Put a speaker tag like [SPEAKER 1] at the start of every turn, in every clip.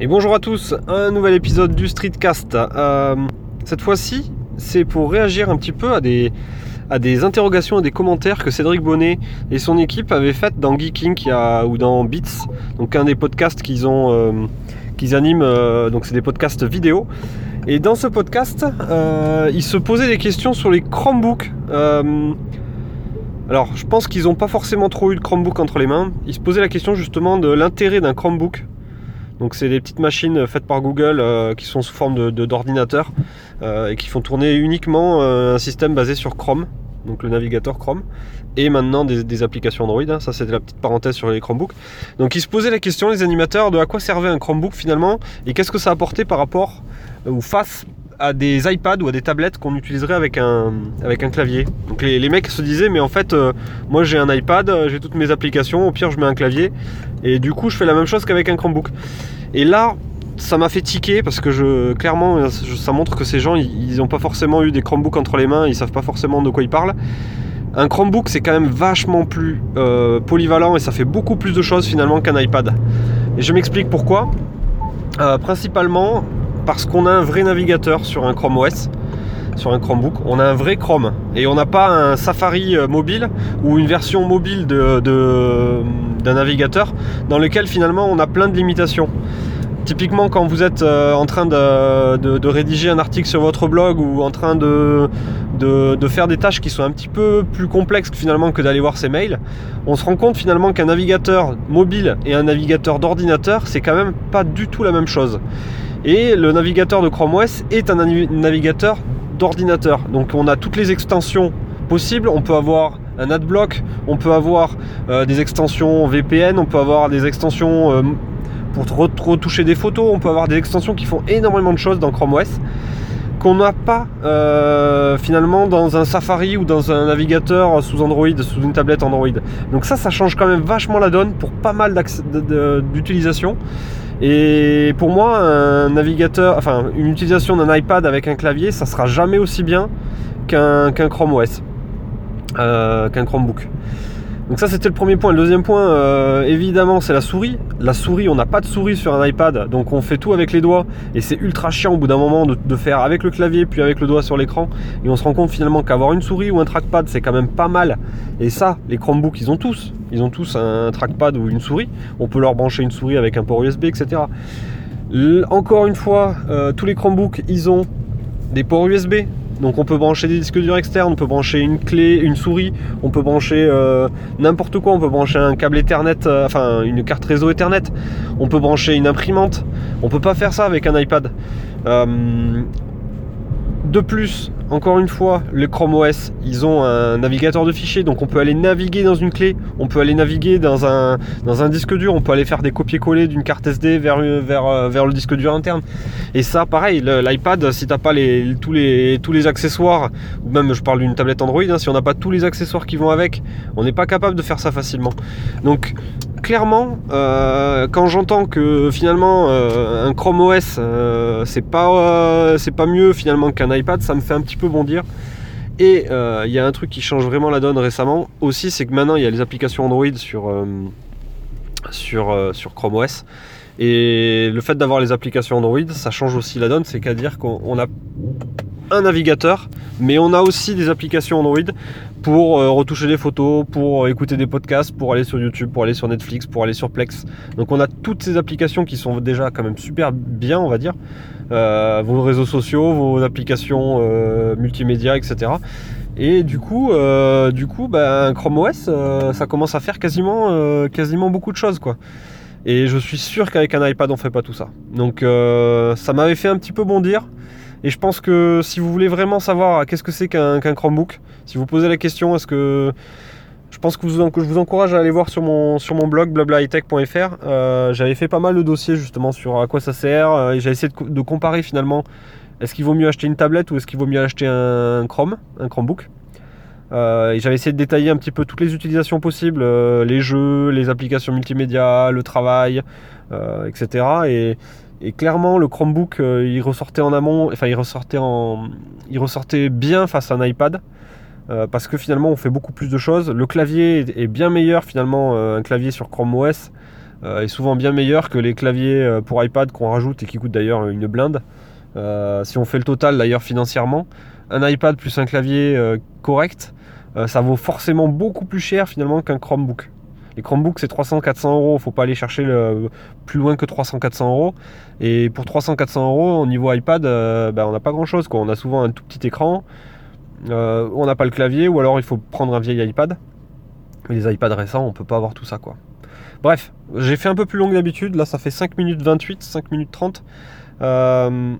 [SPEAKER 1] Et bonjour à tous, un nouvel épisode du Streetcast. Euh, cette fois-ci, c'est pour réagir un petit peu à des, à interrogations et des commentaires que Cédric Bonnet et son équipe avaient faites dans Geeking ou dans Beats, donc un des podcasts qu'ils ont, euh, animent, euh, donc c'est des podcasts vidéo. Et dans ce podcast, ils se posaient des questions sur les Chromebooks. alors, je pense qu'ils n'ont pas forcément trop eu de Chromebook entre les mains. Ils se posaient la question justement de l'intérêt d'un Chromebook donc c'est des petites machines faites par Google euh, qui sont sous forme d'ordinateur euh, et qui font tourner uniquement euh, un système basé sur Chrome, donc le navigateur Chrome, et maintenant des, applications Android. Hein. ça c'était la petite parenthèse sur les Chromebooks. Donc ils se posaient la question, les animateurs, de à quoi servait un Chromebook finalement et qu'est-ce que ça apportait par rapport ou face à des iPads ou à des tablettes qu'on utiliserait avec un, clavier. Donc les, mecs se disaient mais en fait euh, moi j'ai un iPad, j'ai toutes mes applications, au pire je mets un clavier et du coup je fais la même chose qu'avec un Chromebook. Et là ça m'a fait tiquer parce que je clairement ça montre que ces gens ils n'ont pas forcément eu des Chromebooks entre les mains, ils savent pas forcément de quoi ils parlent. Un Chromebook c'est quand même vachement plus euh, polyvalent et ça fait beaucoup plus de choses finalement qu'un iPad. Et je m'explique pourquoi. Euh, principalement parce qu'on a un vrai navigateur sur un Chrome OS, sur un Chromebook. On a un vrai Chrome et on n'a pas un Safari euh, mobile ou une version mobile d'un navigateur dans lequel finalement on a plein de limitations. Typiquement, quand vous êtes euh, en train de, rédiger un article sur votre blog ou en train de, faire des tâches qui sont un petit peu plus complexes finalement que d'aller voir ses mails, on se rend compte finalement qu'un navigateur mobile et un navigateur d'ordinateur, c'est quand même pas du tout la même chose. Et le navigateur de Chrome OS est un navigateur d'ordinateur. Donc on a toutes les extensions possibles. On peut avoir un adblock, on peut avoir euh, des extensions VPN, on peut avoir des extensions euh, pour retoucher des photos, on peut avoir des extensions qui font énormément de choses dans Chrome OS qu'on n'a pas euh, finalement dans un Safari ou dans un navigateur sous Android, sous une tablette Android. Donc ça, ça change quand même vachement la donne pour pas mal d'utilisation. Et pour moi, un navigateur, enfin une utilisation d'un iPad avec un clavier, ça sera jamais aussi bien qu'un Chrome OS, euh, qu'un Chromebook. Donc ça c'était le premier point. Le deuxième point, euh, évidemment, c'est la souris. La souris, on n'a pas de souris sur un iPad, donc on fait tout avec les doigts. Et c'est ultra chiant au bout d'un moment de, faire avec le clavier puis avec le doigt sur l'écran. Et on se rend compte finalement qu'avoir une souris ou un trackpad, c'est quand même pas mal. Et ça, les Chromebooks, ils ont tous. Ils ont tous un trackpad ou une souris. On peut leur brancher une souris avec un port USB, etc. encore une fois, euh, tous les Chromebooks, ils ont des ports USB. Donc on peut brancher des disques durs externes, on peut brancher une clé, une souris, on peut brancher euh, n'importe quoi, on peut brancher un câble Ethernet, euh, enfin une carte réseau Ethernet, on peut brancher une imprimante. On peut pas faire ça avec un iPad. De plus, encore une fois, le Chrome OS, ils ont un navigateur de fichiers, donc on peut aller naviguer dans une clé, on peut aller naviguer dans un, dans un disque dur, on peut aller faire des copier-coller d'une carte SD vers, vers, vers le disque dur interne. Et ça, pareil, l'iPad, si t'as pas les, tous, les, tous les accessoires, ou même je parle d'une tablette Android, hein, si on n'a pas tous les accessoires qui vont avec, on n'est pas capable de faire ça facilement. Donc clairement, euh, quand j'entends que finalement euh, un Chrome OS euh, c'est pas c'est pas mieux finalement qu'un iPad, ça me fait un petit bondir. Et il y a un truc qui change vraiment la donne récemment aussi, c'est que maintenant il y a les applications Android sur sur, sur Chrome OS. Et le fait d'avoir les applications Android, ça change aussi la donne, c'est qu'à dire qu'on a un navigateur, mais on a aussi des applications Android pour euh, retoucher des photos, pour euh, écouter des podcasts, pour aller sur YouTube, pour aller sur Netflix, pour aller sur Plex. Donc on a toutes ces applications qui sont déjà quand même super bien, on va dire. Euh, vos réseaux sociaux, vos applications multimédia, etc. Et du coup, du coup, ben, Chrome OS, ça commence à faire quasiment, quasiment beaucoup de choses, quoi. Et je suis sûr qu'avec un iPad, on fait pas tout ça. Donc, ça m'avait fait un petit peu bondir. Et je pense que si vous voulez vraiment savoir qu'est-ce que c'est qu'un Chromebook, si vous posez la question, est-ce que je pense que, je vous encourage à aller voir sur mon, blog blablahightech.fr. Euh, j'avais fait pas mal de dossiers justement sur à quoi ça sert euh, et j'ai essayé de, comparer finalement est-ce qu'il vaut mieux acheter une tablette ou est-ce qu'il vaut mieux acheter un Chrome, un Chromebook. Euh, j'avais essayé de détailler un petit peu toutes les utilisations possibles, les jeux, les applications multimédia, le travail, etc. Et, et clairement, le Chromebook, euh, il ressortait en amont, enfin, il ressortait, il ressortait bien face à un iPad. Euh, parce que finalement, on fait beaucoup plus de choses. Le clavier est bien meilleur, finalement, euh, un clavier sur Chrome OS. est souvent bien meilleur que les claviers pour iPad qu'on rajoute et qui coûtent d'ailleurs une blinde. si on fait le total d'ailleurs financièrement, un iPad plus un clavier correct, ça vaut forcément beaucoup plus cher finalement qu'un Chromebook. Les Chromebooks, c'est 300-400 euros. Faut pas aller chercher plus loin que 300-400 euros. Et pour 300-400 euros, au niveau iPad, euh, ben, on n'a pas grand chose. On a souvent un tout petit écran. Euh, on n'a pas le clavier, ou alors il faut prendre un vieil iPad. Mais les iPads récents, on peut pas avoir tout ça. quoi. Bref, j'ai fait un peu plus long que d'habitude. Là, ça fait 5 minutes 28, 5 minutes 30. Euh,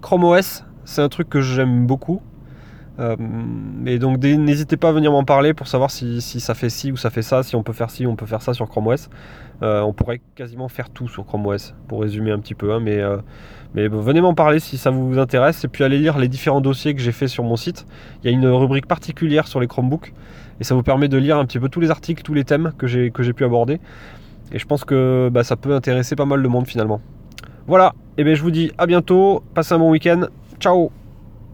[SPEAKER 1] Chrome OS, c'est un truc que j'aime beaucoup. Euh, et donc n'hésitez pas à venir m'en parler pour savoir si, ça fait ci ou ça fait ça, si on peut faire ci, on peut faire ça sur Chrome OS. Euh, on pourrait quasiment faire tout sur Chrome OS, pour résumer un petit peu. Hein, mais, euh, venez m'en parler si ça vous intéresse. Et puis allez lire les différents dossiers que j'ai fait sur mon site. Il y a une rubrique particulière sur les Chromebooks. Et ça vous permet de lire un petit peu tous les articles, tous les thèmes que j'ai pu aborder. Et je pense que bah, ça peut intéresser pas mal de monde finalement. Voilà, et bien je vous dis à bientôt, passez un bon week-end, ciao